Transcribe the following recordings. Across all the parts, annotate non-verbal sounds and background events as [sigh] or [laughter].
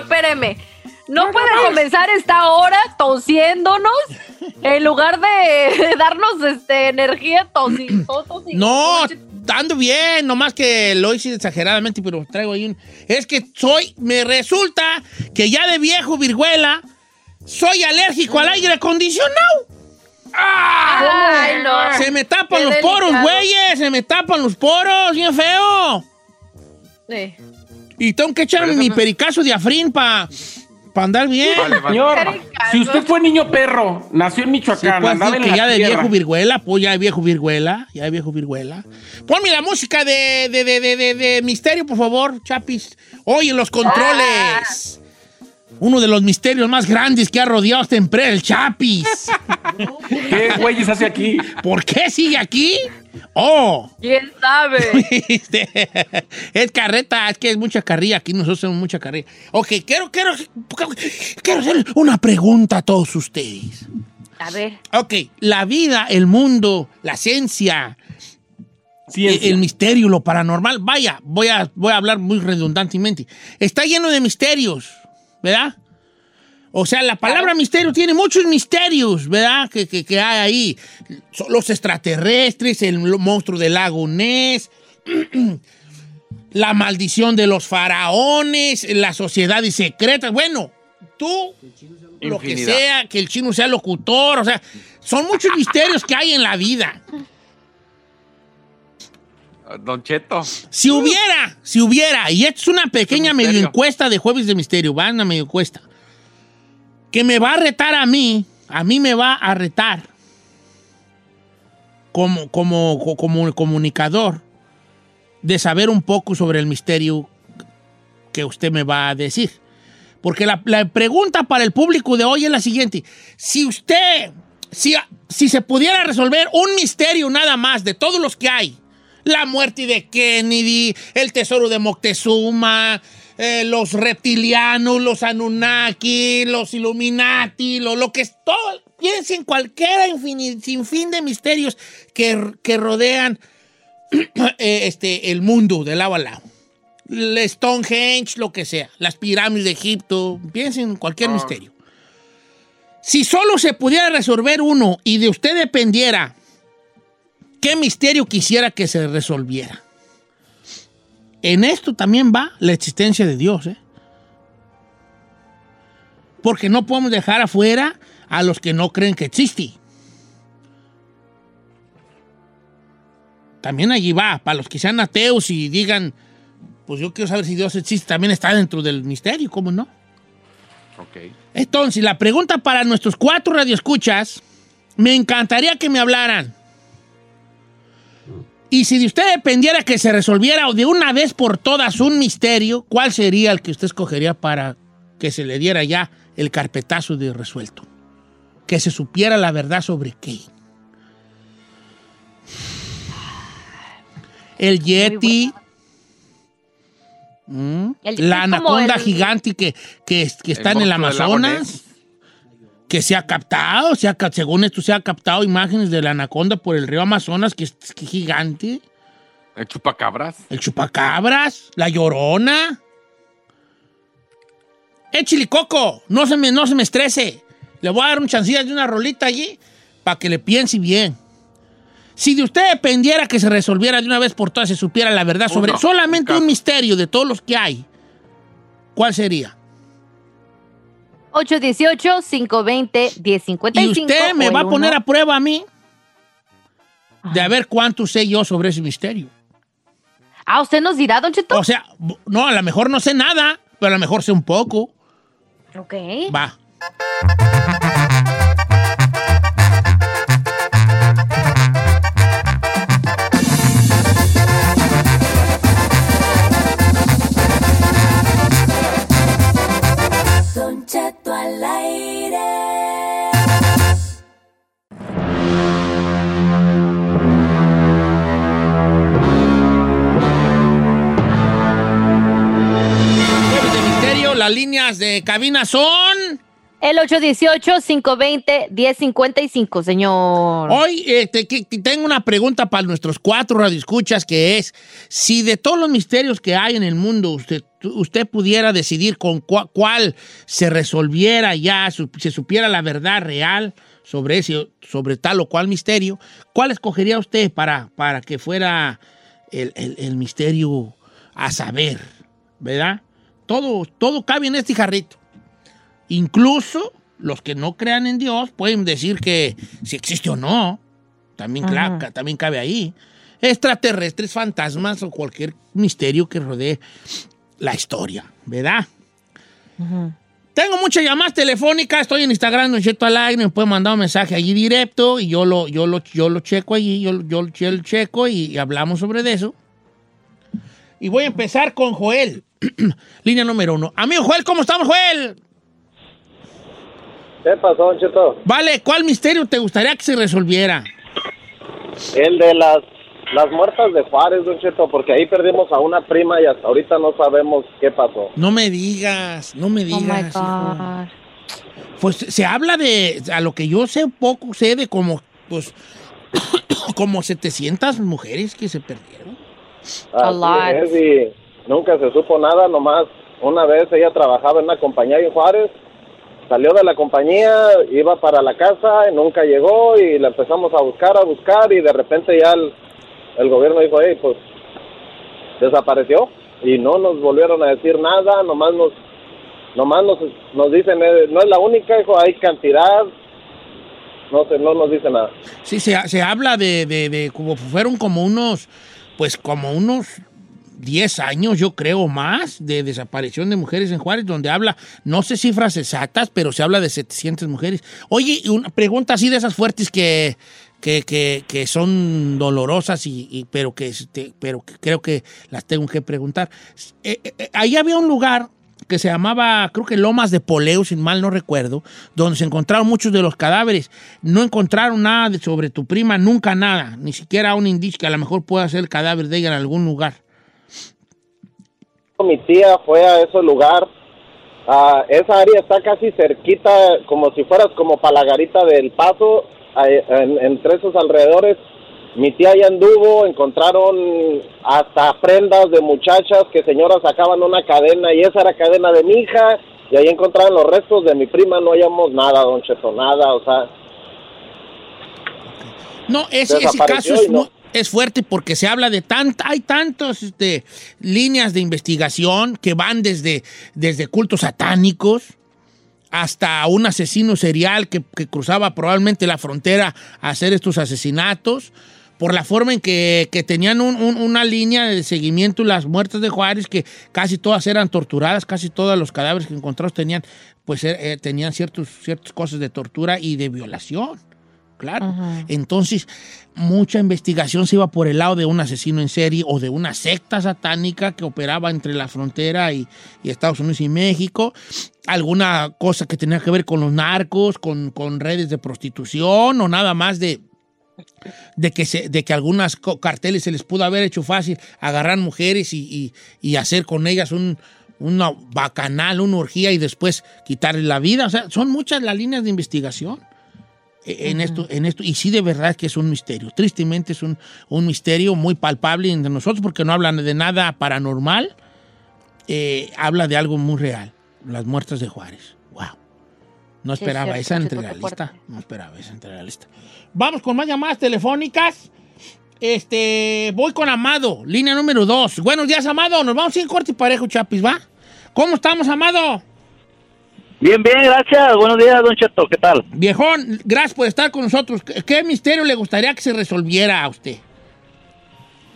Señor, espéreme. No puede comenzar esta hora tosiéndonos en lugar de darnos este, energía tosi- to- tosi- No, ando bien, nomás que lo hice exageradamente, pero traigo ahí un... Es que soy, me resulta que ya de viejo virguela soy alérgico al aire acondicionado. Ay, no. Se me tapan Qué los poros, güeyes, se me tapan los poros, bien feo. Sí. Y tengo que echarme mi pericazo de afrín para andar bien. Señor, Ricardo. si usted fue niño perro, nació en Sí, Michoacán, pues, andaba sí, en que la ya de viejo virguela, pues ya de viejo virguela, ya de viejo virguela. Ponme la música de, de, de, de, de- de misterio, por favor, Chapis. Oye, los controles. Uno de los misterios más grandes que ha rodeado esta empresa, el Chapis. [laughs] ¿Qué güeyes hace aquí? ¿Por qué sigue aquí? Oh, ¿Quién sabe? [laughs] este, es carreta, es que es mucha carrilla. Aquí nosotros hacemos mucha carrilla. Ok, quiero, quiero, quiero hacer una pregunta a todos ustedes. A ver. Ok, la vida, el mundo, la ciencia, Ciencia. el misterio, lo paranormal, vaya, voy a, voy a hablar muy redundantemente. Está lleno de misterios, ¿verdad? O sea, la palabra misterio tiene muchos misterios, ¿verdad? Que, que- que hay ahí. Son los extraterrestres, el monstruo del lago Ness, [clears throat] la maldición de los faraones, las sociedades secretas. Bueno, tú, lo que sea, que el chino sea locutor, o sea, son muchos misterios que hay en la vida. Don Cheto. Si hubiera, si hubiera, y esto es una pequeña medio encuesta de Jueves de Misterio, va una medio encuesta, que me va a retar a mí, a mí me va a retar como, como, co- como comunicador de saber un poco sobre el misterio que usted me va a decir. Porque la, la pregunta para el público de hoy es la siguiente. Si usted, si, si se pudiera resolver un misterio nada más de todos los que hay, la muerte de Kennedy, el tesoro de Moctezuma, eh, los reptilianos, los Anunnaki, los Illuminati, lo, lo que es todo. Piensen en cualquiera sin fin de misterios que, que rodean [clears throat] eh, este, el mundo de lado a lado. El Stonehenge, lo que sea, las pirámides de Egipto, piensen en cualquier Ah. misterio. Si solo se pudiera resolver uno y de usted dependiera, ¿qué misterio quisiera que se resolviera? En esto también va la existencia de Dios, ¿eh? Porque no podemos dejar afuera a los que no creen que existe. También allí va, para los que sean ateos y digan, pues yo quiero saber si Dios existe, también está dentro del misterio, ¿cómo no? Ok. Entonces, la pregunta para nuestros cuatro radioescuchas, me encantaría que me hablaran. Y si de usted dependiera que se resolviera de una vez por todas un misterio, ¿cuál sería el que usted escogería para que se le diera ya el carpetazo de resuelto? Que se supiera la verdad sobre qué. El Yeti. Mm, El Yeti la anaconda el- gigante que, que, que está en el Amazonas. Que se ha captado, se ha según esto se ha captado imágenes de la anaconda por el río Amazonas, que es que gigante. El chupacabras. El chupacabras, la llorona. Échile coco, no se me, no se me estrese. Le voy a dar un chancillo de una rolita allí para que le piense bien. Si de usted dependiera que se resolviera de una vez por todas, se supiera la verdad sobre Uno, solamente un misterio de todos los que hay, ¿cuál sería? 818-520-1055. Y usted me va a poner a prueba a mí de a ver cuánto sé yo sobre ese misterio. Ah, ¿usted nos dirá, Don Cheto? O sea, no, a lo mejor no sé nada, pero a lo mejor sé un poco. ok. Va. Las líneas de cabina son... El 818-520-1055, señor. Hoy eh, te- que- que tengo una pregunta para nuestros cuatro radioescuchas que es, si de todos los misterios que hay en el mundo usted, usted pudiera decidir con cua- cuál se resolviera ya, su- se supiera la verdad real sobre, ese, sobre tal o cual misterio, ¿cuál escogería usted para, para que fuera el, el- el misterio a saber? ¿Verdad? Todo, todo cabe en este jarrito. Incluso los que no crean en Dios pueden decir que si existe o no, también, también cabe ahí. Extraterrestres, fantasmas o cualquier misterio que rodee la historia, ¿verdad? Tengo muchas llamadas telefónicas, estoy en Instagram, Don Cheto al aire, me pueden mandar un mensaje allí directo y yo lo, yo lo, yo lo checo allí, yo, yo, yo lo checo y, y hablamos sobre eso. Y voy a empezar con Joel, [clears throat] línea número uno. Amigo Joel, ¿cómo estamos, Joel? ¿Qué pasó, Don Cheto? Vale, ¿cuál misterio te gustaría que se resolviera? El de las, las muertas de Juárez, Don Cheto, porque ahí perdimos a una prima y hasta ahorita no sabemos qué pasó. No me digas, no me Oh my digas. hijo. God. Pues se habla de, a lo que yo sé un poco, sé de como, pues, [coughs] como 700 mujeres que se perdieron. A lot. es, y nunca se supo nada, nomás una vez ella trabajaba en una compañía en Juárez, salió de la compañía, iba para la casa, y nunca llegó y la empezamos a buscar, a buscar y de repente ya el, el gobierno dijo, hey, pues desapareció y no nos volvieron a decir nada, nomás nos nomás nos, nos dicen, eh, no es la única, hijo, hay cantidad, no sé, no nos dice nada. Sí, se, se habla de, de, de como fueron como unos, pues como unos 10 años, yo creo, más de desaparición de mujeres en Juárez, donde habla, no sé cifras exactas, pero se habla de 700 mujeres. Oye, una pregunta así de esas fuertes que, que, que, que son dolorosas, y, y- pero, que, este, pero que creo que las tengo que preguntar. Eh, eh, eh, ahí había un lugar que se llamaba, creo que Lomas de Poleo, sin mal no recuerdo, donde se encontraron muchos de los cadáveres. No encontraron nada sobre tu prima, nunca nada, ni siquiera un indicio que a lo mejor pueda ser el cadáver de ella en algún lugar. Mi tía fue a ese lugar. Ah, esa área está casi cerquita, como si fueras como para la garita del paso, entre esos alrededores. Mi tía ya anduvo, encontraron hasta prendas de muchachas que señoras sacaban una cadena y esa era cadena de mi hija y ahí encontraron los restos de mi prima, no hallamos nada, don Cheto, nada, o sea, No, ese, caso es, no. es fuerte porque se habla de tanta, hay tantas este, líneas de investigación que van desde, desde cultos satánicos hasta un asesino serial que, que cruzaba probablemente la frontera a hacer estos asesinatos, por la forma en que, que tenían un- un- una línea de seguimiento las muertes de Juárez, que casi todas eran torturadas, casi todos los cadáveres que encontrados tenían, pues eh, eh, tenían ciertos, ciertas cosas de tortura y de violación. Claro. Entonces, mucha investigación se iba por el lado de un asesino en serie o de una secta satánica que operaba entre la frontera y, y Estados Unidos y México. Alguna cosa que tenía que ver con los narcos, con, con redes de prostitución o nada más de, de que, se, de que algunas carteles se les pudo haber hecho fácil agarrar mujeres y, y- y hacer con ellas un, una bacanal, una orgía y después quitarle la vida. O sea, son muchas las líneas de investigación eh, en esto, en esto, y sí de verdad que es un misterio. Tristemente es un, un misterio muy palpable entre nosotros porque no hablan de nada paranormal, eh, habla de algo muy real. las muertas de Juárez. No esperaba cierto, esa entre la lista. fuerte. No esperaba esa entre la lista. Vamos con más llamadas telefónicas. Este, voy con Amado, línea número dos. Buenos días, Amado. Nos vamos sin corte y parejo, Chapis, ¿va? ¿Cómo estamos, Amado? Bien, bien, gracias. Buenos días, Don Cheto. ¿Qué tal? Viejón, gracias por estar con nosotros. ¿Qué, qué misterio le gustaría que se resolviera a usted?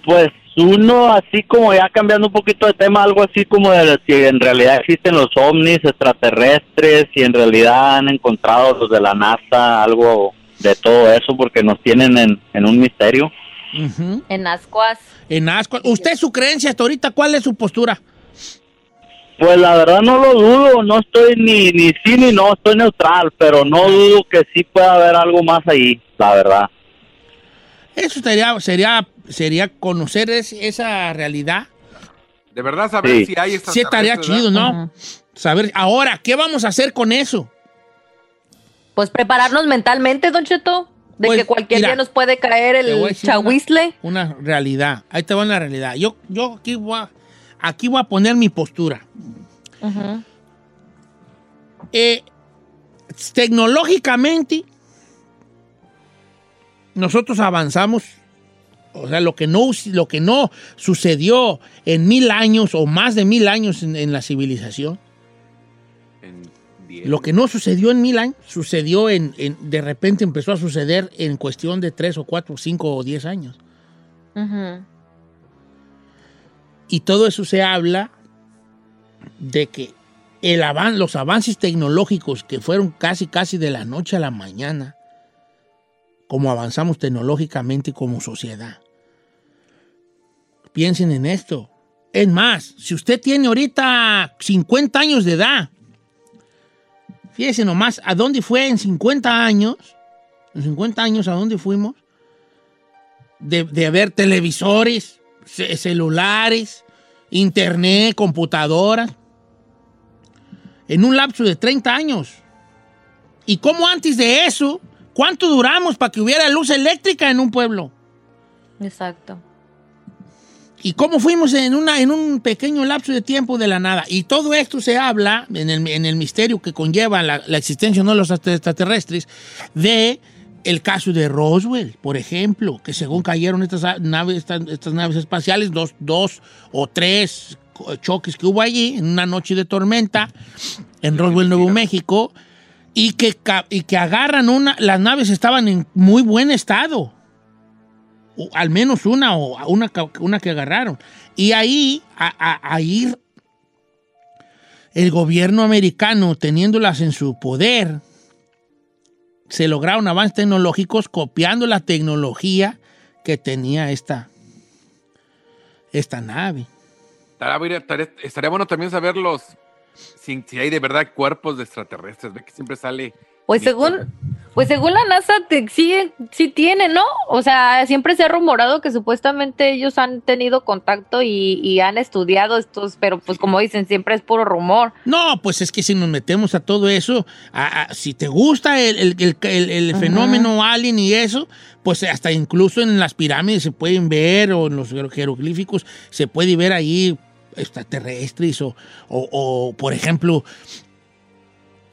Pues uno, así como ya cambiando un poquito de tema, algo así como de si en realidad existen los ovnis extraterrestres, si en realidad han encontrado los de la NASA, algo de todo eso, porque nos tienen en, en un misterio. En Ascuas. En asco. ¿Usted su creencia hasta ahorita? ¿Cuál es su postura? Pues la verdad no lo dudo, no estoy ni, ni sí ni no, estoy neutral, pero no dudo que sí pueda haber algo más ahí, la verdad. Eso sería, sería, sería conocer es- esa realidad. De verdad saber Sí. si hay Sí estaría chido. ¿no? Saber, ahora, ¿qué vamos a hacer con eso? Pues prepararnos mentalmente, Don Cheto. De Pues, que cualquier mira, día nos puede caer el decir una- chahuizle. Una realidad. Ahí te va una realidad. Yo, yo aquí, voy a, aquí voy a poner mi postura. Eh, tecnológicamente, nosotros avanzamos. O sea, lo que, no, lo que no sucedió en mil años o más de mil años en, en la civilización, En diez. lo que no sucedió en mil años, sucedió en, en- de repente empezó a suceder en cuestión de tres o cuatro, cinco o diez años. Y todo eso se habla de que el avan- los avances tecnológicos que fueron casi, casi de la noche a la mañana, como avanzamos tecnológicamente como sociedad. Piensen en esto. Es más, si usted tiene ahorita 50 años de edad, fíjese nomás a dónde fue en 50 años, en 50 años a dónde fuimos, de, de televisores, ce- celulares, internet, computadoras, en un lapso de 30 años. ¿Y cómo antes de eso, cuánto duramos para que hubiera luz eléctrica en un pueblo? Exacto. ¿Y cómo fuimos en, una, en un pequeño lapso de tiempo de la nada? Y todo esto se habla en el, en el misterio que conlleva la, la existencia no de los extraterrestres de el caso de Roswell, por ejemplo, que según cayeron estas naves, estas, estas naves espaciales, dos, dos o tres choques que hubo allí en una noche de tormenta en Roswell, Nuevo México, y que, y que agarran una, las naves estaban en muy buen estado al menos una o una, una que agarraron. Y ahí, a, ahí el gobierno americano, teniéndolas en su poder, se lograron avances tecnológicos copiando la tecnología que tenía esta, esta nave. Estaría, bueno- también saber los si, si hay de verdad cuerpos de extraterrestres. Ve que siempre sale. Pues según, pues según la NASA te- sí, sí tiene, ¿no? O sea, siempre se ha rumorado que supuestamente ellos han tenido contacto y, y han estudiado estos, pero pues como dicen, siempre es puro rumor. No, pues es que si nos metemos a todo eso, a- a- si te gusta el, el- el- el- el Ajá. fenómeno alien y eso, pues hasta incluso en las pirámides se pueden ver, o en los jeroglíficos se puede ver ahí extraterrestres, o, o- o, por ejemplo,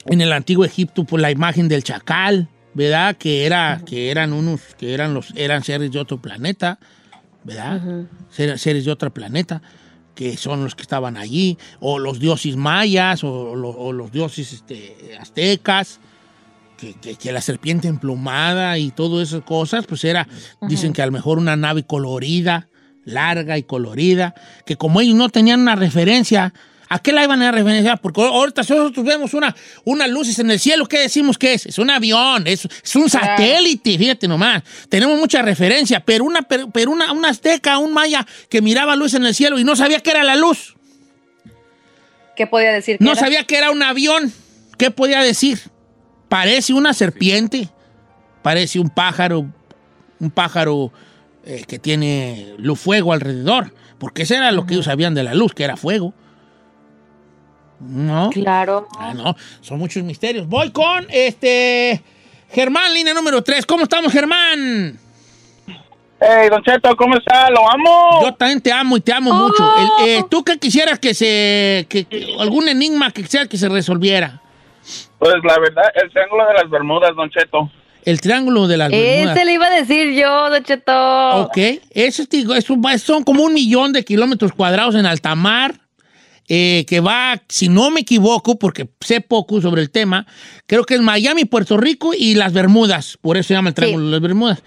en el antiguo Egipto, por la imagen del chacal, ¿verdad? Que, era, que eran unos, que eran los, eran seres de otro planeta, ¿verdad? Ser- seres de otro planeta, que son los que estaban allí, o los dioses mayas, o, lo- o los dioses este, aztecas, que, que- que la serpiente emplumada y todas esas cosas, pues era, dicen que a lo mejor una nave colorida, larga y colorida, que como ellos no tenían una referencia, ¿a qué la iban a referenciar? Porque ahorita nosotros vemos una, unas luces en el cielo, ¿qué decimos que es? Es un avión, es, es un satélite, fíjate nomás. Tenemos mucha referencia, pero una, pero, pero una, una azteca, un maya que miraba luz en el cielo y no sabía qué era la luz. ¿Qué podía decir? que No era? sabía que era un avión. ¿Qué podía decir? Parece una serpiente. Parece un pájaro. Un pájaro eh, que tiene luz fuego alrededor. Porque eso era lo que ellos sabían de la luz, que era fuego. No. Claro. Ah, no. Son muchos misterios. Voy con este. Germán, línea número 3. ¿Cómo estamos, Germán? Hey, Don Cheto, ¿cómo está? Lo amo. Yo también te amo y te amo mucho. El- eh, ¿Tú qué quisieras que se... que- que- algún enigma que quisieras que se resolviera? Pues la verdad, el triángulo de las Bermudas, Don Cheto. El triángulo de las Bermudas. Ese le iba a decir yo, Don Cheto. Ok, eso es son como un millón de kilómetros cuadrados en alta mar, eh, que va, si no me equivoco, porque sé poco sobre el tema, creo que es Miami, Puerto Rico y las Bermudas, por eso se llama el Triángulo de las Bermudas.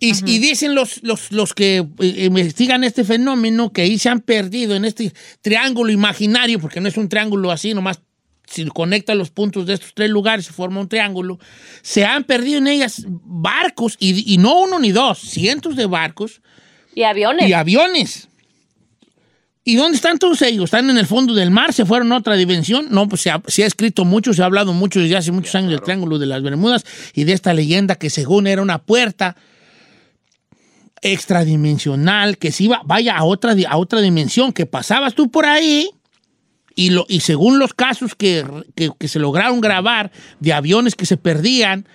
Y, y dicen los, los, los que eh, investigan este fenómeno que ahí se han perdido en este triángulo imaginario, porque no es un triángulo así, nomás si conecta los puntos de estos tres lugares se forma un triángulo, se han perdido en ellas barcos, y, y no uno ni dos, cientos de barcos Y aviones. y aviones. ¿Y dónde están todos ellos? ¿Están en el fondo del mar? ¿Se fueron a otra dimensión? No, pues se ha, se ha escrito mucho, se ha hablado mucho desde hace muchos años del Triángulo de las Bermudas y de esta leyenda que según era una puerta extradimensional que se iba, vaya a otra, a otra dimensión, que pasabas tú por ahí y, lo, y según los casos que, que- que se lograron grabar de aviones que se perdían,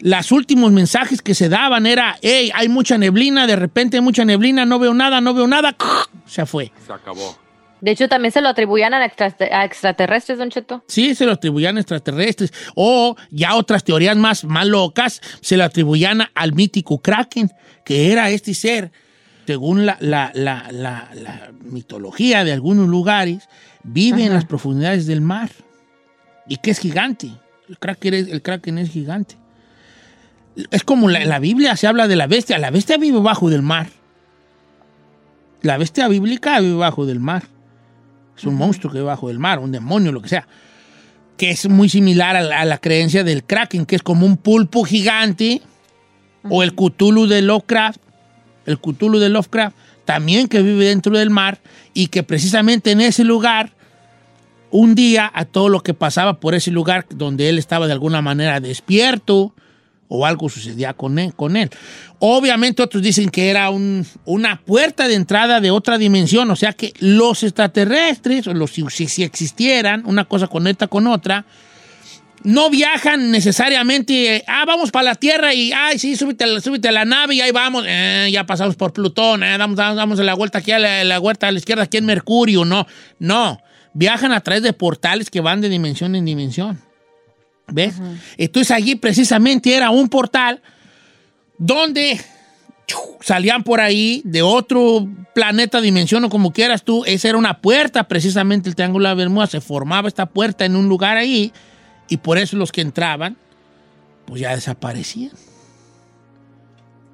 los últimos mensajes que se daban era, hey, hay mucha neblina, de repente hay mucha neblina, no veo nada, no veo nada, [laughs] se fue. Se acabó. De hecho, también se lo atribuían a, extra- a extraterrestres, Don Cheto. Sí, se lo atribuían a extraterrestres. O ya otras teorías más, más locas se lo atribuían al mítico Kraken, que era este ser, según la, la- la- la- la mitología de algunos lugares, vive en las profundidades del mar y que es gigante. El Kraken es, el Kraken es gigante. Es como la- en la Biblia se habla de la bestia. La bestia vive bajo del mar. La bestia bíblica vive bajo del mar. Es un monstruo que vive bajo del mar, un demonio, lo que sea. Que es muy similar a la, a la creencia del Kraken, que es como un pulpo gigante. O el Cthulhu de Lovecraft. El Cthulhu de Lovecraft, también que vive dentro del mar. Y que precisamente en ese lugar, un día, a todo lo que pasaba por ese lugar, donde él estaba de alguna manera despierto, o algo sucedía con él. Con él. Obviamente otros dicen que era un- una puerta de entrada de otra dimensión, o sea que los extraterrestres, o los, si, si- existieran, una cosa conecta con otra, no viajan necesariamente, eh, ah, vamos para la Tierra y, ay, sí, súbete, a la- nave y ahí vamos, eh, ya pasamos por Plutón, eh, damos la vuelta aquí a la, la vuelta a la izquierda, aquí en Mercurio, no, no, viajan a través de portales que van de dimensión en dimensión. ¿Ves? Entonces allí precisamente era un portal donde salían por ahí de otro planeta, dimensión o como quieras tú. Esa era una puerta, precisamente el Triángulo de las Bermudas. Se formaba esta puerta en un lugar ahí y por eso los que entraban, pues ya desaparecían.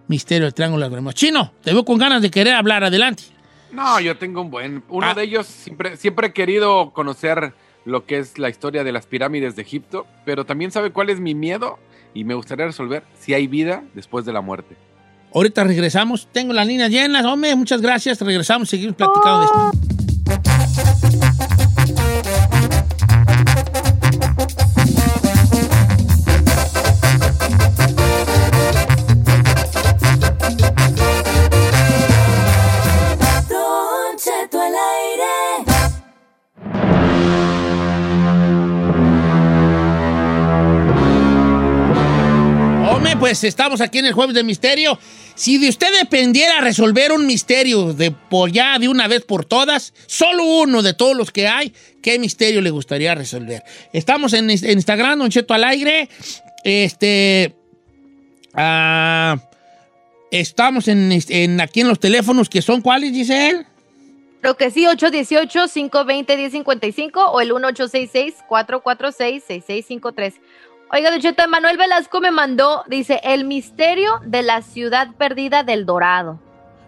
Misterio del Triángulo de las Bermudas. Chino, te veo con ganas de querer hablar. Adelante. No, yo tengo un buen. Uno Ah. de ellos siempre, siempre he querido conocer lo que es la historia de las pirámides de Egipto, pero también sabe cuál es mi miedo y me gustaría resolver si hay vida después de la muerte. Ahorita regresamos. Tengo las líneas llenas. Hombre, muchas gracias. Regresamos, seguimos platicando de esto. Don Cheto al aire. Pues estamos aquí en el Jueves de Misterio. Si de usted dependiera resolver un misterio de por ya de una vez por todas, solo uno de todos los que hay, ¿qué misterio le gustaría resolver? Estamos en, Instagram, Don Cheto al aire. Este. ah, estamos en, aquí en los teléfonos que son cuáles, Giselle. Creo que sí, 818-520-1055 o el 1866-446-6653. Oiga, Don Cheto, Manuel Velasco me mandó, dice, el misterio de la ciudad perdida del Dorado.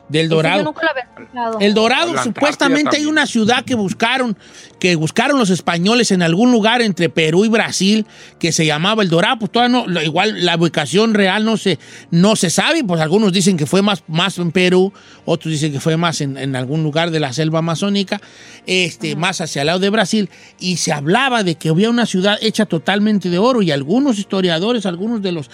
Del Dorado. Yo nunca lo había escuchado. El Dorado, La supuestamente hay una ciudad que buscaron, que buscaron los españoles en algún lugar entre Perú y Brasil, que se llamaba El Dorado. Pues todavía no, igual la ubicación real no se, no se sabe, pues algunos dicen que fue más, más en Perú, otros dicen que fue más en, en algún lugar de la selva amazónica, este, más hacia el lado de Brasil, y se hablaba de que había una ciudad hecha totalmente de oro, y algunos historiadores, algunos de los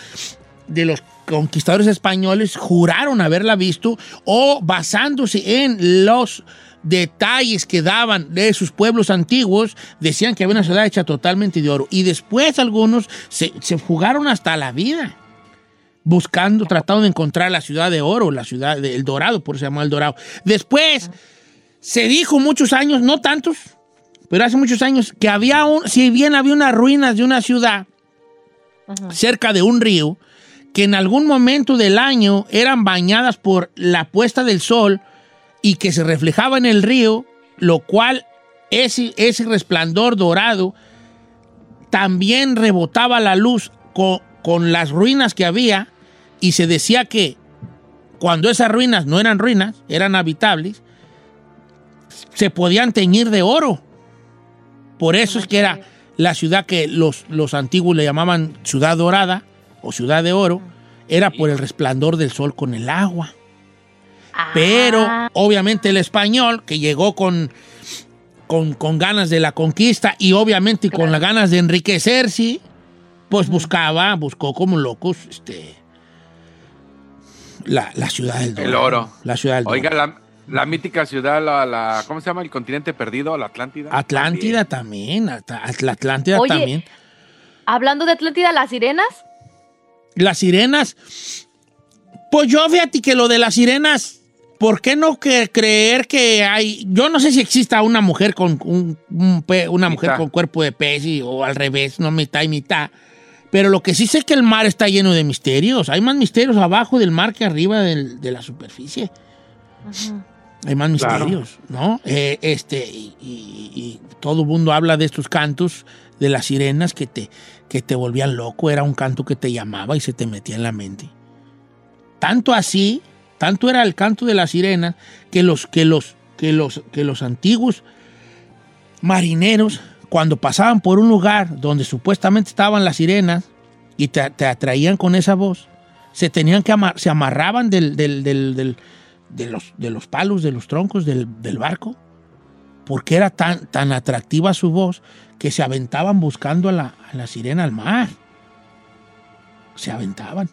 de los conquistadores españoles juraron haberla visto o basándose en los detalles que daban de sus pueblos antiguos, decían que había una ciudad hecha totalmente de oro. Y después algunos se, se jugaron hasta la vida buscando, tratando de encontrar la ciudad de oro, la ciudad del Dorado, por eso se llama el Dorado. Después, se dijo muchos años, no tantos, pero hace muchos años, que había un, si bien había unas ruinas de una ciudad cerca de un río, que en algún momento del año eran bañadas por la puesta del sol y que se reflejaba en el río, lo cual ese, ese resplandor dorado también rebotaba la luz con, con las ruinas que había y se decía que cuando esas ruinas no eran ruinas, eran habitables, se podían teñir de oro. Por eso es que era la ciudad que los, los antiguos le llamaban ciudad dorada o ciudad de oro, era por el resplandor del sol con el agua. Pero obviamente el español que llegó con, con, con ganas de la conquista y obviamente con las ganas de enriquecerse, pues buscaba, buscó como locos este, la, la ciudad del El oro. La ciudad del Oiga, la, la mítica ciudad, la, la- ¿cómo se llama? El continente perdido, la Atlántida. Atlántida también, At- At- la Atlántida Oye. también. Hablando de Atlántida, las sirenas. Las sirenas, pues yo fíjate que lo de las sirenas, ¿por qué no que creer que hay, yo no sé si exista una mujer con un, un pe- una mujer Mitad. con cuerpo de pez y- o al revés, no mitad y mitad, pero lo que sí sé es que el mar está lleno de misterios, hay más misterios abajo del mar que arriba del- de la superficie. Hay más Claro. misterios, ¿no? Eh, este, y, y- y todo el mundo habla de estos cantos de las sirenas que te, que te volvían loco. Era un canto que te llamaba y se te metía en la mente. Tanto así, tanto era el canto de las sirenas que los, que los, que los, que los antiguos marineros, cuando pasaban por un lugar donde supuestamente estaban las sirenas y te, te atraían con esa voz, se tenían que amar- se amarraban del, del- del- de, los, de los palos, de los troncos del barco, porque era tan, tan atractiva su voz que se aventaban buscando a la, a la sirena al mar. Se aventaban.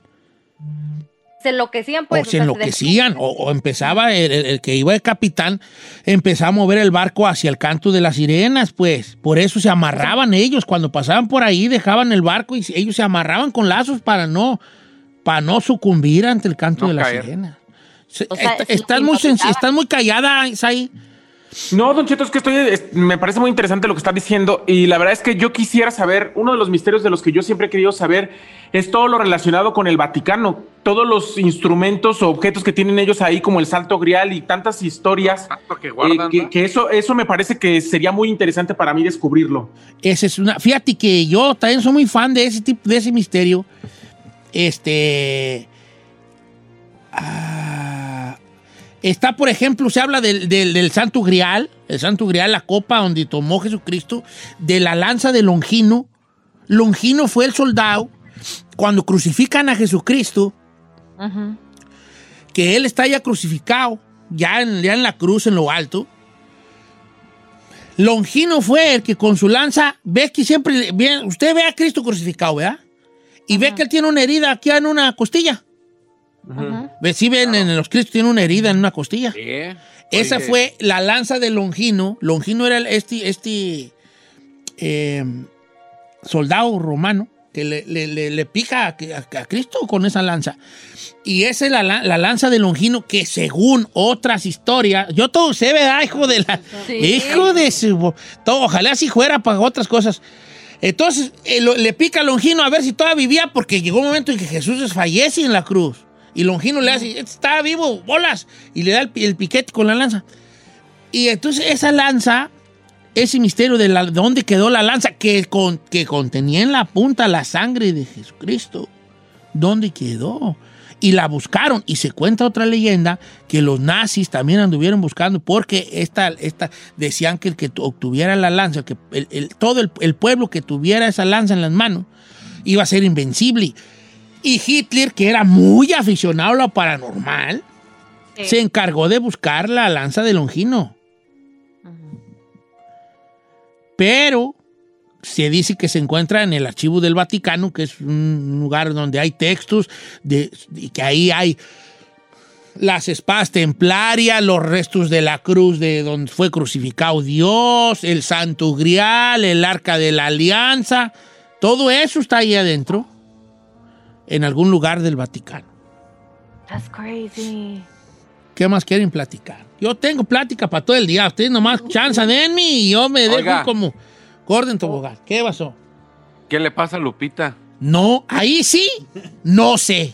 Se enloquecían, pues. o se enloquecían, o, o empezaba el, el- el que iba de capitán, empezaba a mover el barco hacia el canto de las sirenas, pues. Por eso se amarraban ellos. Cuando pasaban por ahí, dejaban el barco y ellos se amarraban con lazos para no, para no sucumbir ante el canto No de las sirenas. O sea, es estás, muy estás muy callada, Isaí. No, Don Cheto, es que estoy, es- me parece muy interesante lo que está diciendo y la verdad es que yo quisiera saber, uno de los misterios de los que yo siempre he querido saber es todo lo relacionado con el Vaticano, todos los instrumentos o objetos que tienen ellos ahí como el Salto Grial y tantas historias, que eh, guardan, que, ¿no? que eso, eso me parece que sería muy interesante para mí descubrirlo. Esa es una. Fíjate que yo también soy muy fan de ese tipo, de ese misterio. Este. ah, está, por ejemplo, se habla del, del- del Santo Grial, el Santo Grial, la copa donde tomó Jesucristo, de la lanza de Longino. Longino fue el soldado cuando crucifican a Jesucristo, que él está ya crucificado, ya en, ya en la cruz, en lo alto. Longino fue el que con su lanza, ve que siempre, ve- usted ve a Cristo crucificado, ¿verdad? Y ve que él tiene una herida aquí en una costilla. Ve, si ven en los Cristos tiene una herida en una costilla. Sí. Esa Oye, fue la lanza de Longino. Longino era este, este eh, soldado romano que le, le- le- le pica a, a- a Cristo con esa lanza. Y esa es la, la- la lanza de Longino que según otras historias, yo todo sé, ¿verdad? Hijo de la... Sí. Hijo de su... Todo, ojalá si fuera para otras cosas. Entonces eh, lo- le pica a Longino a ver si todavía vivía porque llegó un momento en que Jesús desfallece en la cruz. Y Longino le hace, "Este está vivo, bolas. Y le da el, pi- el piquete con la lanza. Y entonces esa lanza, ese misterio de, la, de dónde quedó la lanza que, con, que contenía en la punta la sangre de Jesucristo, ¿dónde quedó? Y la buscaron. Y se cuenta otra leyenda que los nazis también anduvieron buscando porque esta, esta, decían que el que tu- obtuviera la lanza, que el- todo el, el pueblo que tuviera esa lanza en las manos, iba a ser invencible. Y Hitler, que era muy aficionado a lo paranormal, Sí. se encargó de buscar la lanza de Longino. Pero se dice que se encuentra en el archivo del Vaticano, que es un lugar donde hay textos, de, y que ahí hay las espadas templarias, los restos de la cruz de donde fue crucificado Dios, el Santo Grial, el Arca de la Alianza, todo eso está ahí adentro. En algún lugar del Vaticano. That's crazy. ¿Qué más quieren platicar? Yo tengo plática para todo el día. Ustedes nomás chance denme y yo me dejo Oiga. como Gordon Tobogán. ¿Qué pasó? ¿Qué le pasa a Lupita? No, ahí sí, no sé.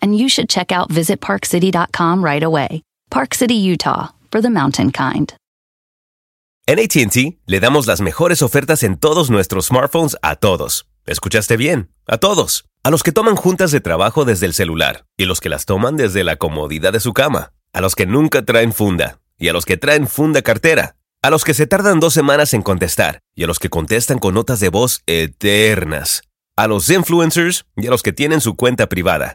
And you should check out visitparkcity.com right away. Park City, Utah, for the mountain kind. En ATT le damos las mejores ofertas en todos nuestros smartphones a todos. ¿Escuchaste bien? A todos. A los que toman juntas de trabajo desde el celular y los que las toman desde la comodidad de su cama. A los que nunca traen funda y a los que traen funda cartera. A los que se tardan dos semanas en contestar y a los que contestan con notas de voz eternas. A los influencers y a los que tienen su cuenta privada.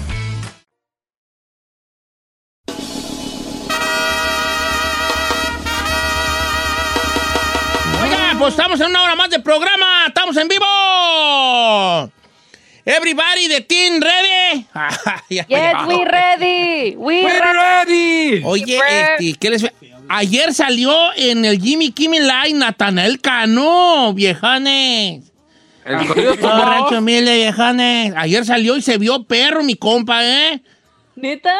Pues estamos en una hora más de programa. Estamos en vivo. Everybody de Team Ready. [laughs] Yes, we ready. We ¡We're ready. Oye, este, ¿qué les... Ayer salió en el Jimmy Kimmel Live Natanael Cano, viejanes. El corrido Oh, rancho humilde, viejanes. Ayer salió y se vio perro, mi compa, ¿eh? ¿Neta?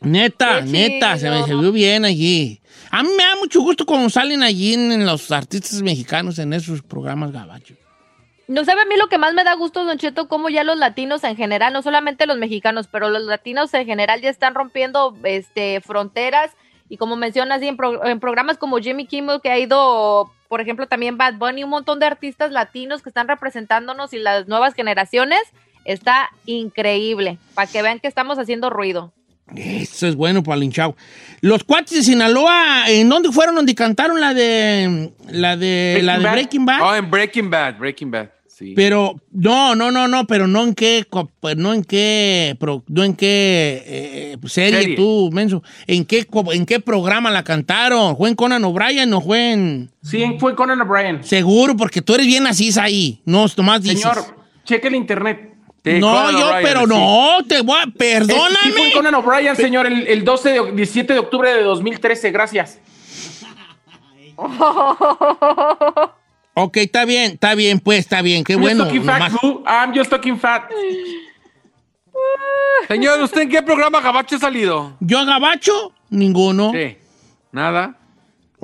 Neta, Qué neta, se, me, chido. se vio bien allí. A mí me da mucho gusto cuando salen allí en, los artistas mexicanos en esos programas gabachos. No sabe a mí lo que más me da gusto, Don Cheto, como ya los latinos en general, no solamente los mexicanos, pero los latinos en general ya están rompiendo este, fronteras. Y como mencionas, en, en programas como Jimmy Kimmel, que ha ido, por ejemplo, también Bad Bunny, un montón de artistas latinos que están representándonos y las nuevas generaciones, está increíble. Para que vean que estamos haciendo ruido. Eso es bueno para el hinchao. Los cuates de Sinaloa, ¿en dónde fueron donde cantaron la de la de la de Bad. Breaking Bad? Oh, en Breaking Bad, Breaking Bad. Sí. Pero no, no, no, no, pero no en qué, pues, no en qué, no en qué eh, serie, Serie. tú, menso. ¿En qué, en qué programa la cantaron? ¿Fue en Conan O'Brien o fue en Sí, fue Conan O'Brien. seguro? Porque tú eres bien así ahí, no nomás dices. Señor, cheque el internet. Sí, no, Conan yo, pero sí. no, te voy a, Eh, Sí, perdóname. fue Conan O'Brien, señor, el, el 12 de, 17 de octubre de 2013. Gracias. [laughs] Ok, está bien, está bien, pues, está bien, qué I'm bueno. just talking fat. I'm just talking fat. Señor, ¿usted en qué programa gabacho ha salido? ¿Yo a Gabacho? Ninguno. Sí. Nada.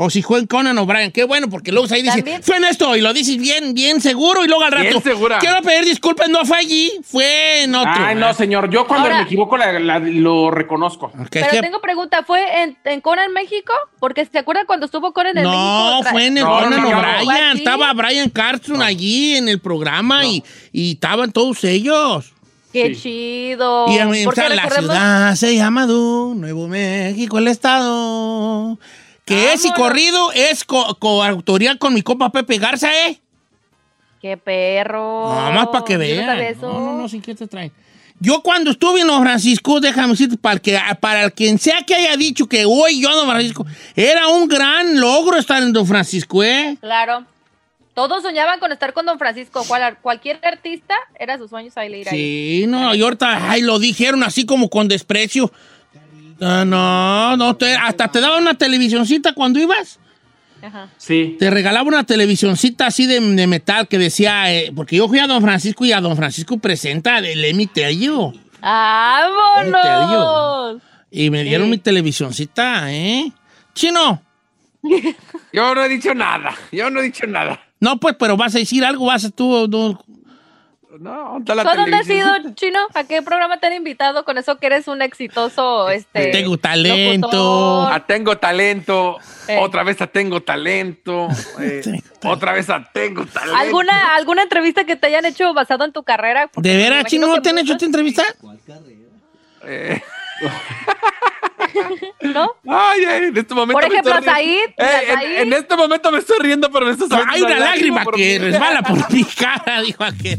O si fue en Conan O'Brien, qué bueno, porque luego ahí dice, fue en esto, y lo dices bien, bien seguro, y luego al Bien rato, segura. quiero pedir disculpas, no fue allí, fue en otro. Ay, no, señor. Yo cuando Ahora- me equivoco la- la- lo reconozco. Pero ¿qué? tengo pregunta, ¿fue en, en Conan México? Porque ¿se acuerdan cuando estuvo Conan en México? No, fue en el No, Conan no, no, O'Brien, ¿Fue aquí? estaba Brian Carson allí en el programa y, y estaban todos ellos. Qué chido. Y a mí, Porque o sea, la ciudad se llama Du, Nuevo México, el estado. Que es y corrido, es co- coautoría con mi copa Pepe Garza, ¿eh? Qué perro. Nada más para que vean. No, no, no, sin que te traen. Yo cuando estuve en Don Francisco, déjame decirte, para, el que, para el quien sea que haya dicho que hoy yo Don Francisco, era un gran logro estar en Don Francisco, ¿eh? Claro. Todos soñaban con estar con Don Francisco. Cual- cualquier artista era su sueño salir ir ahí. Sí, no, y ahorita, ay, lo dijeron así como con desprecio. Ah, no, no, te- hasta te daban una televisioncita cuando ibas. Ajá. Sí. Te regalaba una televisioncita así de, de metal que decía, eh, porque yo fui a Don Francisco y a Don Francisco presenta el Emi Tello. ¡Vámonos! Y me dieron Sí. mi televisioncita, ¿eh? Chino. Yo no he dicho nada. Yo no he dicho nada. No, pues, pero vas a decir algo, vas a tú. tú- No, ¿Tú a dónde has ido, Chino? ¿A qué programa te han invitado con eso que eres un exitoso, este... Tengo talento. locutor? Tengo talento. Eh. Otra vez a tengo talento. [laughs] eh, otra vez a tengo talento. ¿Alguna, ¿Alguna entrevista que te hayan hecho basado en tu carrera? Porque ¿De me veras, Chino, no te han hecho esta entrevista? Eh, [laughs] ¿No? ay, ay, en este momento Por me ejemplo, estoy riendo. Said, Eh, en, en este momento me estoy riendo, pero me saliendo Hay una lágrima que resbala [laughs] por mi cara, dijo aquel.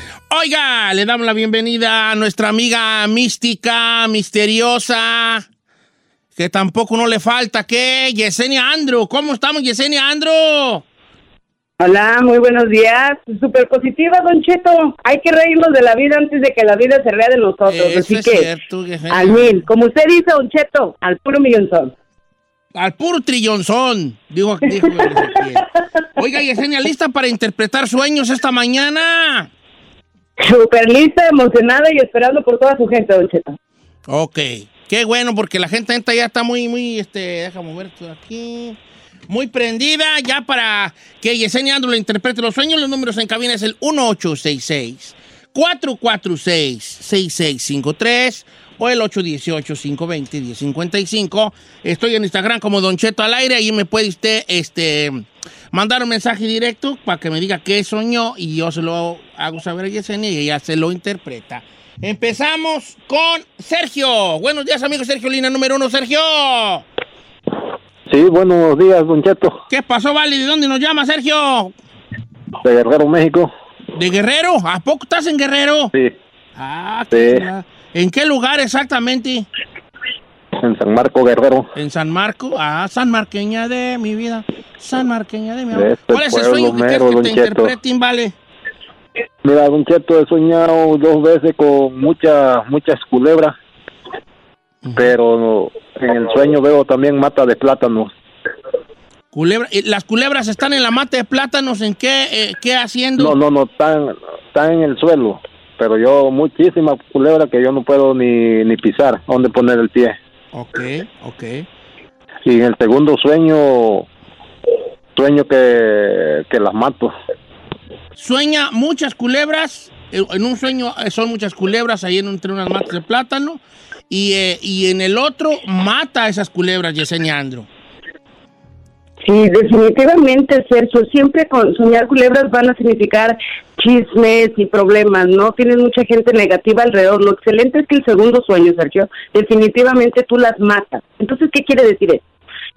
Oiga, le damos la bienvenida a nuestra amiga mística, misteriosa, que tampoco no le falta, ¿qué? Yesenia Andrew. ¿Cómo estamos, Yesenia Andrew? Hola, muy buenos días. Súper positiva, Don Cheto. Hay que reírnos de la vida antes de que la vida se ría de nosotros. Eso Así es que, cierto, Yesenia. al mil. Como usted dice, Don Cheto, al puro millonzón. Al puro trillonzón, dijo, dijo. [laughs] Oiga, Yesenia, ¿lista para interpretar sueños esta mañana? Súper lista, emocionada y esperando por toda su gente, Don. Ok, qué bueno, porque la gente ya está muy, muy, este, déjame ver esto de aquí, muy prendida ya para que Yesenia Andrew le interprete los sueños. Los números en cabina es el 1866-446-6653 o el 818-520-1055. Estoy en Instagram como Don Cheto al aire, ahí me puede usted, este, mandar un mensaje directo para que me diga qué soñó y yo se lo hago saber a Yesenia y ella se lo interpreta. Empezamos con Sergio. Buenos días, amigo Sergio, línea número uno, Sergio. Sí, buenos días, Don Cheto, ¿Qué pasó, Vale? ¿De dónde nos llama, Sergio? de Guerrero, México. ¿De Guerrero? ¿A poco estás en Guerrero? Sí, Ah, Sí. qué. ¿En qué lugar exactamente? en San Marco, Guerrero. En San Marco. Ah, San Marqueña de mi vida. San Marqueña de mi amor. De este ¿Cuál es el sueño que quieres que te interpreten, Vale? Mira, Don Cheto, he soñado dos veces con muchas, muchas culebras, pero en el sueño veo también mata de plátanos. Culebra, eh, ¿Las culebras están en la mata de plátanos? ¿En qué, eh, qué haciendo? No, no, no, están, están en el suelo, pero yo muchísimas culebras que yo no puedo ni, ni pisar, dónde poner el pie. Ok, ok. Y en el segundo sueño, sueño que, que las mato. Sueña muchas culebras. eh, En un sueño eh, son muchas culebras ahí en, entre unas matas de plátano. Y, eh, y en el otro mata a esas culebras, Yesenia Andro. Sí, definitivamente, Sergio. Siempre con soñar culebras van a significar chismes y problemas, ¿no? Tienes mucha gente negativa alrededor. Lo excelente es que el segundo sueño, Sergio, definitivamente tú las matas. Entonces, ¿qué quiere decir eso?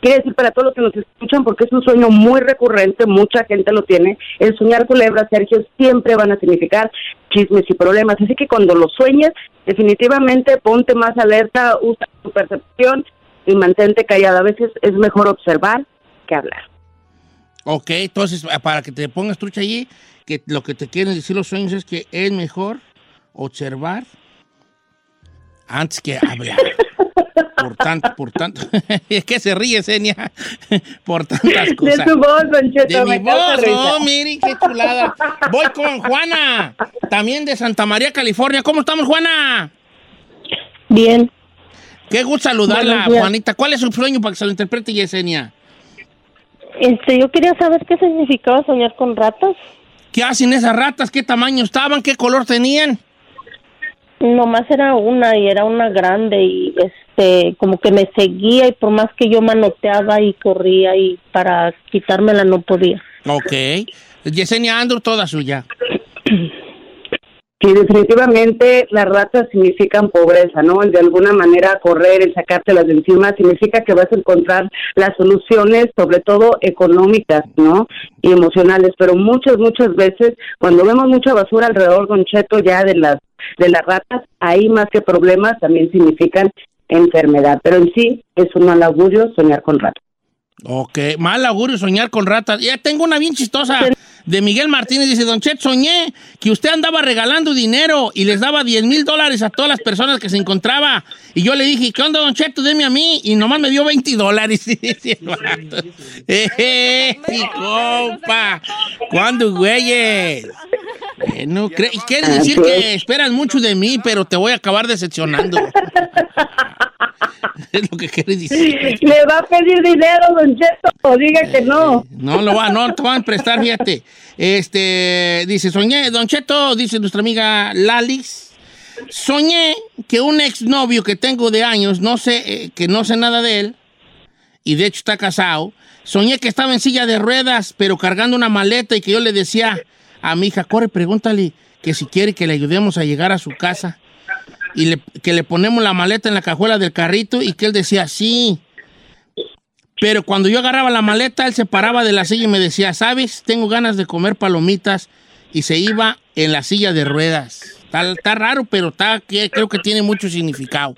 Quiere decir para todos los que nos escuchan, porque es un sueño muy recurrente, mucha gente lo tiene, el soñar culebra, Sergio, siempre van a significar chismes y problemas. Así que cuando lo sueñes, definitivamente ponte más alerta, usa tu percepción y mantente callada. A veces es mejor observar que hablar. Ok, entonces, para que te pongas trucha allí, que lo que te quieren decir los sueños es que es mejor observar antes que hablar. [laughs] Por tanto, por tanto. [laughs] es que se ríe, Senia. [laughs] por tantas cosas. De tu voz, Don Cheto, De mi voz, risa. oh, miren qué chulada. Voy con Juana, también de Santa María, California. ¿Cómo estamos, Juana? Bien. Qué gusto saludarla. Juanita. ¿Cuál es su sueño para que se lo interprete Yesenia? Este, yo quería saber qué significaba soñar con ratas. ¿Qué hacen esas ratas? ¿Qué tamaño estaban? ¿Qué color tenían? Nomás era una y era una grande y este, como que me seguía y por más que yo manoteaba y corría y para quitármela no podía. Ok. Yesenia Andrew, toda suya. Sí, definitivamente las ratas significan pobreza, ¿no? El de alguna manera correr, el sacártelas de encima, significa que vas a encontrar las soluciones, sobre todo económicas, ¿no? Y emocionales, pero muchas, muchas veces, cuando vemos mucha basura alrededor, Don Cheto, ya de las, de las ratas, ahí más que problemas también significan enfermedad, pero en sí es un mal augurio soñar con ratas. Ok, mal augurio soñar con ratas. Ya tengo una bien chistosa de Miguel Martínez. Dice, Don Chet, soñé que usted andaba regalando dinero y les daba 10 mil dólares a todas las personas que se encontraba. Y yo le dije, ¿qué onda, Don Cheto? Deme a mí. Y nomás me dio 20 dólares. [laughs] Eh, [laughs] compa. ¿Cuándo, güeyes? Bueno, cre- y quiere decir que esperas mucho de mí, pero te voy a acabar decepcionando. [laughs] [laughs] es lo que quiere decir. Le va a pedir dinero, Don Cheto, diga que no. No, lo va, no te van a prestar, fíjate. Este, dice, soñé, Don Cheto, dice nuestra amiga Lalix, soñé que un exnovio que tengo de años, no sé, eh, que no sé nada de él, y de hecho está casado, soñé que estaba en silla de ruedas, pero cargando una maleta y que yo le decía a mi hija, corre, pregúntale que si quiere que le ayudemos a llegar a su casa. Y le- que le ponemos la maleta en la cajuela del carrito y que él decía, sí. Pero cuando yo agarraba la maleta, él se paraba de la silla y me decía, ¿sabes? Tengo ganas de comer palomitas. Y se iba en la silla de ruedas. Está, raro, pero está, creo que tiene mucho significado.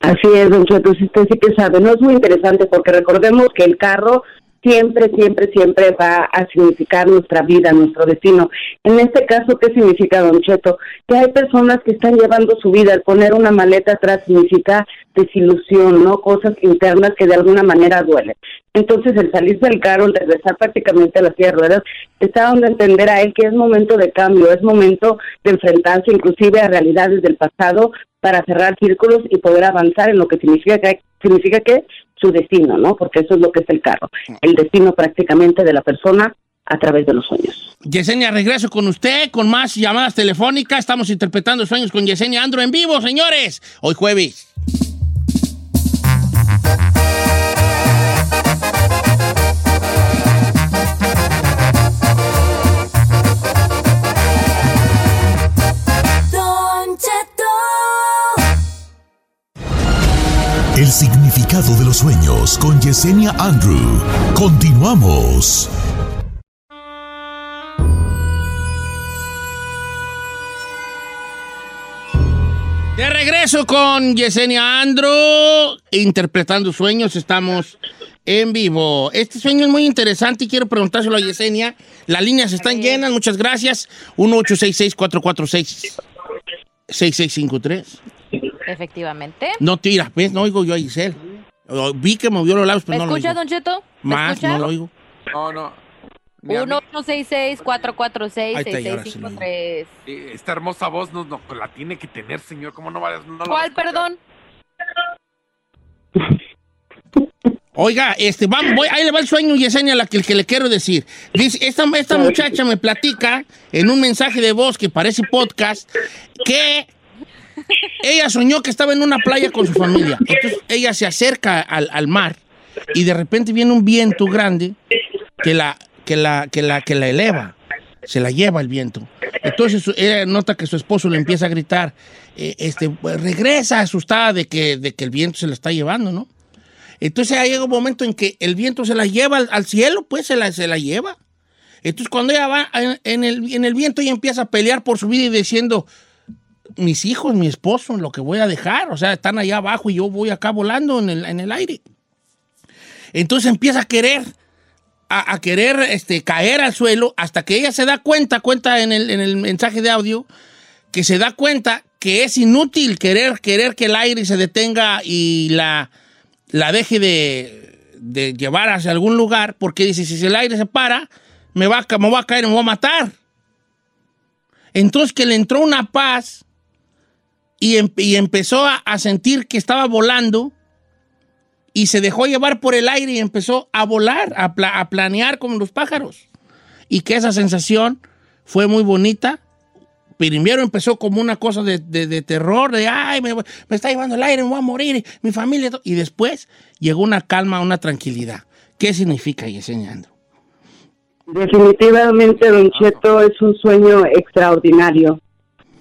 Así es, don Cheto, usted sí que sabe. No es muy interesante porque recordemos que el carro siempre, siempre, siempre va a significar nuestra vida, nuestro destino. En este caso, ¿qué significa, don Cheto? Que hay personas que están llevando su vida. El poner una maleta atrás significa desilusión, ¿no? Cosas internas que de alguna manera duelen. Entonces, el salir del carro, el regresar prácticamente a las silla ruedas, está dando a entender a él que es momento de cambio, es momento de enfrentarse inclusive a realidades del pasado para cerrar círculos y poder avanzar en lo que significa que significa que su destino, ¿no? Porque eso es lo que es el carro, el destino prácticamente de la persona a través de los sueños. Yesenia, regreso con usted, con más llamadas telefónicas. Estamos interpretando sueños con Yesenia Andro en vivo, señores. Hoy jueves. El significado de los sueños con Yesenia Andrew. Continuamos. De regreso con Yesenia Andro, interpretando sueños. Estamos en vivo. Este sueño es muy interesante y quiero preguntárselo a Yesenia. Las líneas están llenas, muchas gracias. 1-866-446-6653. Efectivamente. No tira, ¿ves? No oigo yo a Giselle. Vi que movió los labios, ¿Me pero no lo escucha, oigo. Don Cheto? ¿Me Más, escucha? no lo oigo. No, no. 1-866-446-6653. Eh, Esta hermosa voz no, no, la tiene que tener, señor. ¿Cómo no va, no la va a ¿Cuál, perdón? Oiga, este, vamos, voy, ahí le va el sueño, Yesenia, la que, el que le quiero decir. Dice, esta, esta muchacha me platica en un mensaje de voz que parece podcast que ella soñó que estaba en una playa con su familia. Entonces ella se acerca al, al mar y de repente viene un viento grande que la, que la, que la, que la eleva. Se la lleva el viento. Entonces ella nota que su esposo le empieza a gritar, eh, este, pues, regresa asustada de que, de que el viento se la está llevando, ¿no? Entonces llega un momento en que el viento se la lleva al, al cielo, pues se la, se la lleva. Entonces cuando ella va en, el, en el viento ella empieza a pelear por su vida y diciendo, mis hijos, mi esposo, lo que voy a dejar, o sea, están allá abajo y yo voy acá volando en el, en el aire. Entonces empieza a querer, a, querer este, caer al suelo hasta que ella se da cuenta, cuenta en el, en el mensaje de audio, que se da cuenta que es inútil querer, querer que el aire se detenga y la, la deje de, de llevar hacia algún lugar, porque dice, si el aire se para, me va, me va a caer me va a matar. Entonces que le entró una paz y, em- y empezó a, a sentir que estaba volando y se dejó llevar por el aire y empezó a volar, a, pla- a planear como los pájaros. Y que esa sensación fue muy bonita. Primero empezó como una cosa de, de- de terror, de, ay, me, me está llevando el aire, me voy a morir, mi familia. to-". Y después llegó una calma, una tranquilidad. ¿Qué significa Yesenia Andrew? Definitivamente, Don Cheto, es un sueño extraordinario.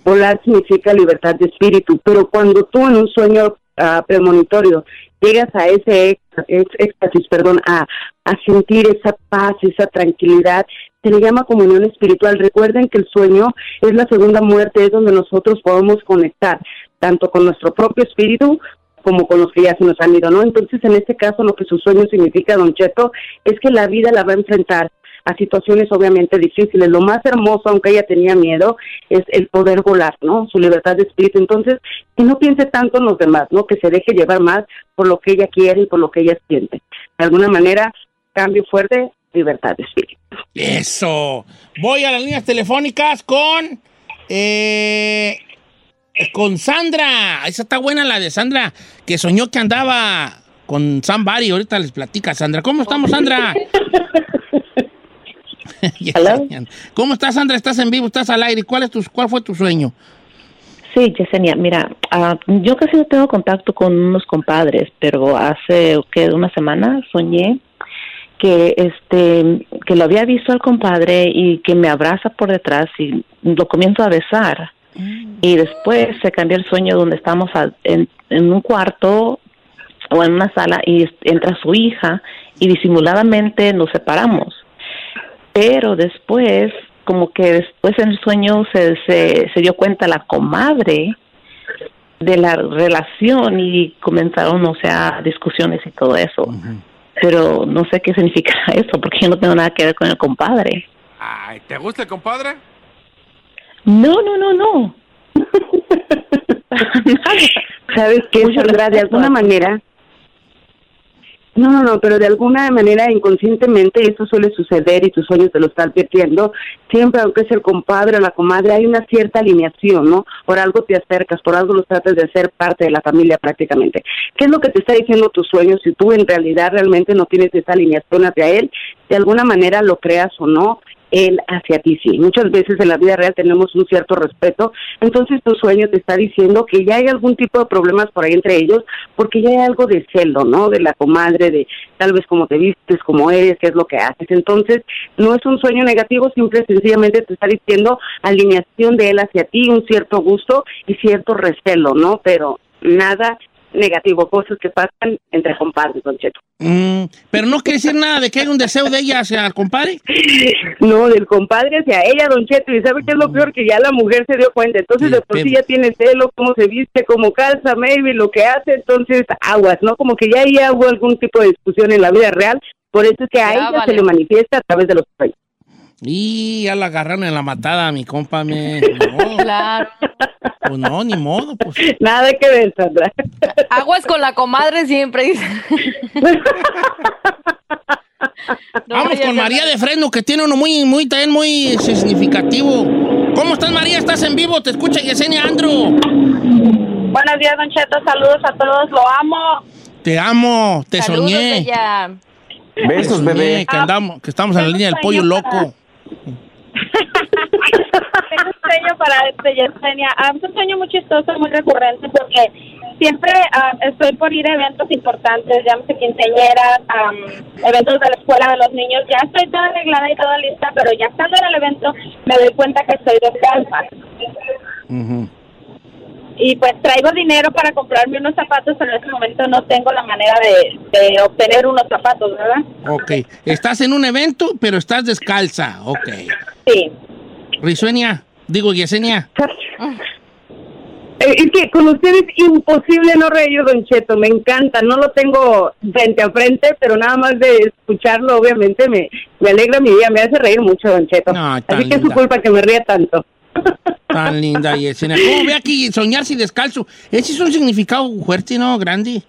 Volar significa libertad de espíritu, pero cuando tú en un sueño ah, premonitorio llegas a ese éxtasis, perdón, a, a sentir esa paz, esa tranquilidad, se le llama comunión espiritual. Recuerden que el sueño es la segunda muerte, es donde nosotros podemos conectar tanto con nuestro propio espíritu como con los que ya se nos han ido, ¿no? Entonces, en este caso, lo que su sueño significa, Don Cheto, es que la vida la va a enfrentar a situaciones obviamente difíciles. Lo más hermoso, aunque ella tenía miedo, es el poder volar, ¿no? Su libertad de espíritu. Entonces, que no piense tanto en los demás, ¿no? Que se deje llevar más por lo que ella quiere y por lo que ella siente. De alguna manera, cambio fuerte, libertad de espíritu. Eso. Voy a las líneas telefónicas con. eh, con Sandra. Esa está buena la de Sandra, que soñó que andaba con Somebody. Ahorita les platica, Sandra. ¿Cómo estamos, Sandra? [laughs] [laughs] ¿Cómo estás, Sandra? ¿Estás en vivo? ¿Estás al aire? ¿Cuál, es tu, cuál fue tu sueño? Sí, Yesenia, mira, ah, yo casi no tengo contacto con unos compadres, pero hace que una semana soñé que este que lo había visto al compadre y que me abraza por detrás y lo comienzo a besar y después se cambió el sueño donde estamos a- en, en un cuarto o en una sala y entra su hija y disimuladamente nos separamos pero después como que después en el sueño se, se, se dio cuenta la comadre de la relación y comenzaron, o sea, discusiones y todo eso. Pero no sé qué significa [laughs] eso, porque yo no tengo nada que ver con el compadre. Ay, ¿te gusta el compadre? No, no, no, no. [laughs] [laughs] ¿Sabes qué, Sandra? De alguna manera... No, no, no, pero de alguna manera inconscientemente esto suele suceder y tus sueños te lo están advirtiendo. Siempre, aunque es el compadre o la comadre, hay una cierta alineación, ¿no? Por algo te acercas, por algo los tratas de hacer parte de la familia prácticamente. ¿Qué es lo que te está diciendo tus sueños? Si tú en realidad realmente no tienes esa alineación hacia él, de alguna manera lo creas o no, él hacia ti sí. Muchas veces en la vida real tenemos un cierto respeto, entonces tu sueño te está diciendo que ya hay algún tipo de problemas por ahí entre ellos, porque ya hay algo de celo, ¿no? De la comadre, de tal vez cómo te vistes, cómo eres, qué es lo que haces. Entonces, no es un sueño negativo, simple sencillamente te está diciendo alineación de él hacia ti, un cierto gusto y cierto recelo, ¿no? Pero nada negativo, cosas que pasan entre compadres, Don Cheto. Mm, pero no quiere decir nada de que hay un deseo de ella hacia el compadre. [laughs] No, del compadre hacia ella, Don Cheto, y ¿sabe qué es lo peor? Que ya la mujer se dio cuenta, entonces de por sí ya tiene celo, cómo se viste, cómo calza, maybe, lo que hace, entonces aguas, ¿no? Como que ya ahí hubo algún tipo de discusión en la vida real, por eso es que a Ya ella vale. se le manifiesta a través de los sueños. Y ya la agarraron en la matada, mi compa. Me. No, [laughs] Claro. pues no, ni modo. Pues. Nada que ver, Sandra. Aguas con la comadre siempre. [laughs] Vamos con María de Fresno, que tiene uno muy, muy, también muy significativo. ¿Cómo estás, María? ¿Estás en vivo? Te escucha Yesenia Andro. Buenos días, Don Cheto. Saludos a todos. Lo amo. Te amo, te Saludos, soñé. Te soñé, Que, andamos, que estamos en la línea del pollo loco. Tengo un sueño para este, Yesenia. Ah, es un sueño muy chistoso, muy recurrente, porque siempre ah, estoy por ir a eventos importantes, llámese quinceañeras, am, eventos de la escuela de los niños. Ya estoy toda arreglada y toda lista, pero ya estando en el evento me doy cuenta que estoy descalza. Y pues traigo dinero para comprarme unos zapatos, pero en este momento no tengo la manera de, de obtener unos zapatos, ¿verdad? Ok. Estás en un evento, pero estás descalza. Ok. Sí. Risuenia, digo Yesenia. Eh, Es que con ustedes imposible no reír, Don Cheto, me encanta, no lo tengo frente a frente, pero nada más de escucharlo, obviamente, me, me alegra mi día, me hace reír mucho, Don Cheto. Tan Así que es su culpa que me ría tanto. Tan linda Yesenia. ¿Cómo ve aquí soñar sin descalzo? Ese es un significado fuerte, ¿no? Grande.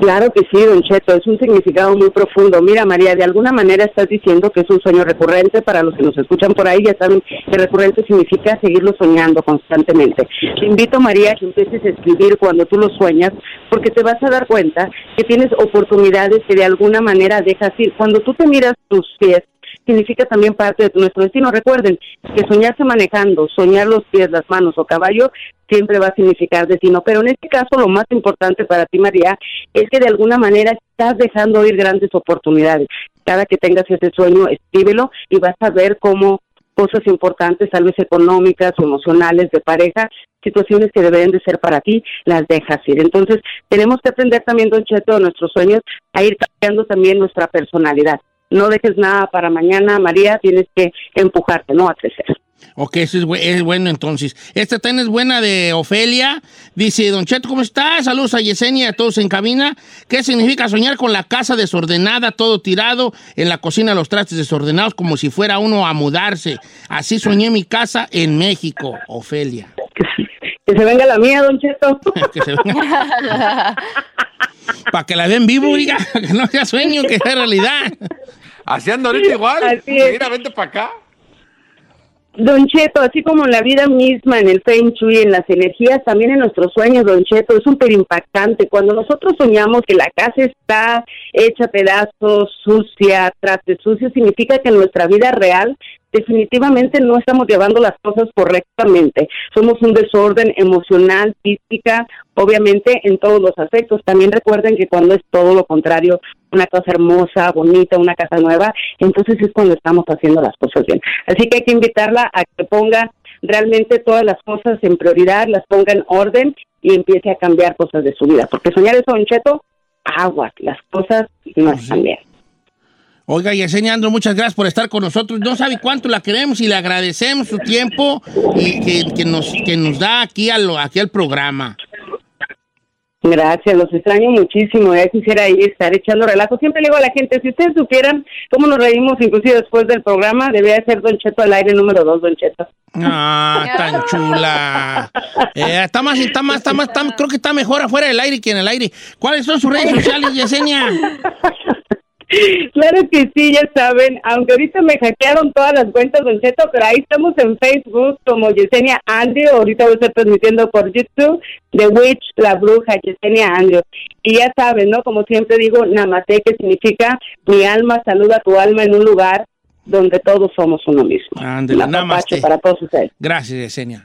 Claro que sí, Don Cheto, es un significado muy profundo. Mira, María, de alguna manera estás diciendo que es un sueño recurrente. Para los que nos escuchan por ahí, ya saben que recurrente significa seguirlo soñando constantemente. Te invito, María, que empieces a escribir cuando tú lo sueñas, porque te vas a dar cuenta que tienes oportunidades que de alguna manera dejas ir. Cuando tú te miras tus pies, significa también parte de nuestro destino. Recuerden que soñarse manejando, soñar los pies, las manos o caballo, siempre va a significar destino. Pero en este caso, lo más importante para ti, María, es que de alguna manera estás dejando ir grandes oportunidades. Cada que tengas ese sueño, escríbelo y vas a ver cómo cosas importantes, tal vez económicas emocionales de pareja, situaciones que deben de ser para ti, las dejas ir. Entonces, tenemos que aprender también, Don Cheto, de nuestros sueños, a ir cambiando también nuestra personalidad. No dejes nada para mañana, María, tienes que empujarte, ¿no? A crecer. Ok, eso es, es bueno entonces. Esta también es buena de Ofelia. Dice, Don Cheto, ¿cómo estás? Saludos a Yesenia y a todos en cabina. ¿Qué significa soñar con la casa desordenada, todo tirado, en la cocina los trastes desordenados, como si fuera uno a mudarse? Así soñé mi casa en México, Ofelia. Que se venga la mía, Don Cheto. [laughs] que se venga. [laughs] Para que la den vivo, diga, [laughs] que no sea sueño, que sea realidad. Así anda ahorita igual. Así es. Mira, vente para acá. Don Cheto, así como en la vida misma, en el Feng Shui, en las energías, también en nuestros sueños, Don Cheto, es súper impactante. Cuando nosotros soñamos que la casa está hecha pedazos, sucia, traste sucio, significa que en nuestra vida real definitivamente no estamos llevando las cosas correctamente. Somos un desorden emocional, física, obviamente en todos los aspectos. También recuerden que cuando es todo lo contrario, una casa hermosa, bonita, una casa nueva, entonces es cuando estamos haciendo las cosas bien. Así que hay que invitarla a que ponga realmente todas las cosas en prioridad, las ponga en orden y empiece a cambiar cosas de su vida. Porque soñar eso, Don Cheto, aguas, las cosas no están bien. Oiga, Yesenia Andro, muchas gracias por estar con nosotros. No sabe cuánto la queremos y le agradecemos su tiempo y que, que nos, que nos da aquí, a lo- aquí al programa. Gracias, los extraño muchísimo. Ya quisiera ir estar echando relajo. Siempre le digo a la gente, si ustedes supieran cómo nos reímos, inclusive después del programa, debería ser Don Cheto al aire número dos, Don Cheto. Ah, tan chula. Eh, está más, está más, está más, está- creo que está mejor afuera del aire que en el aire. ¿Cuáles son sus redes [laughs] sociales, Yesenia? Claro que sí, ya saben, aunque ahorita me hackearon todas las cuentas, Don Cheto, pero ahí estamos en Facebook como Yesenia Andrew, ahorita voy a estar transmitiendo por YouTube, The Witch, la bruja, Yesenia Andrew. Y ya saben, ¿no? Como siempre digo, Namaste, que significa mi alma saluda a tu alma en un lugar donde todos somos uno mismo. Ándale, namaste. para todos ustedes. Gracias, Yesenia.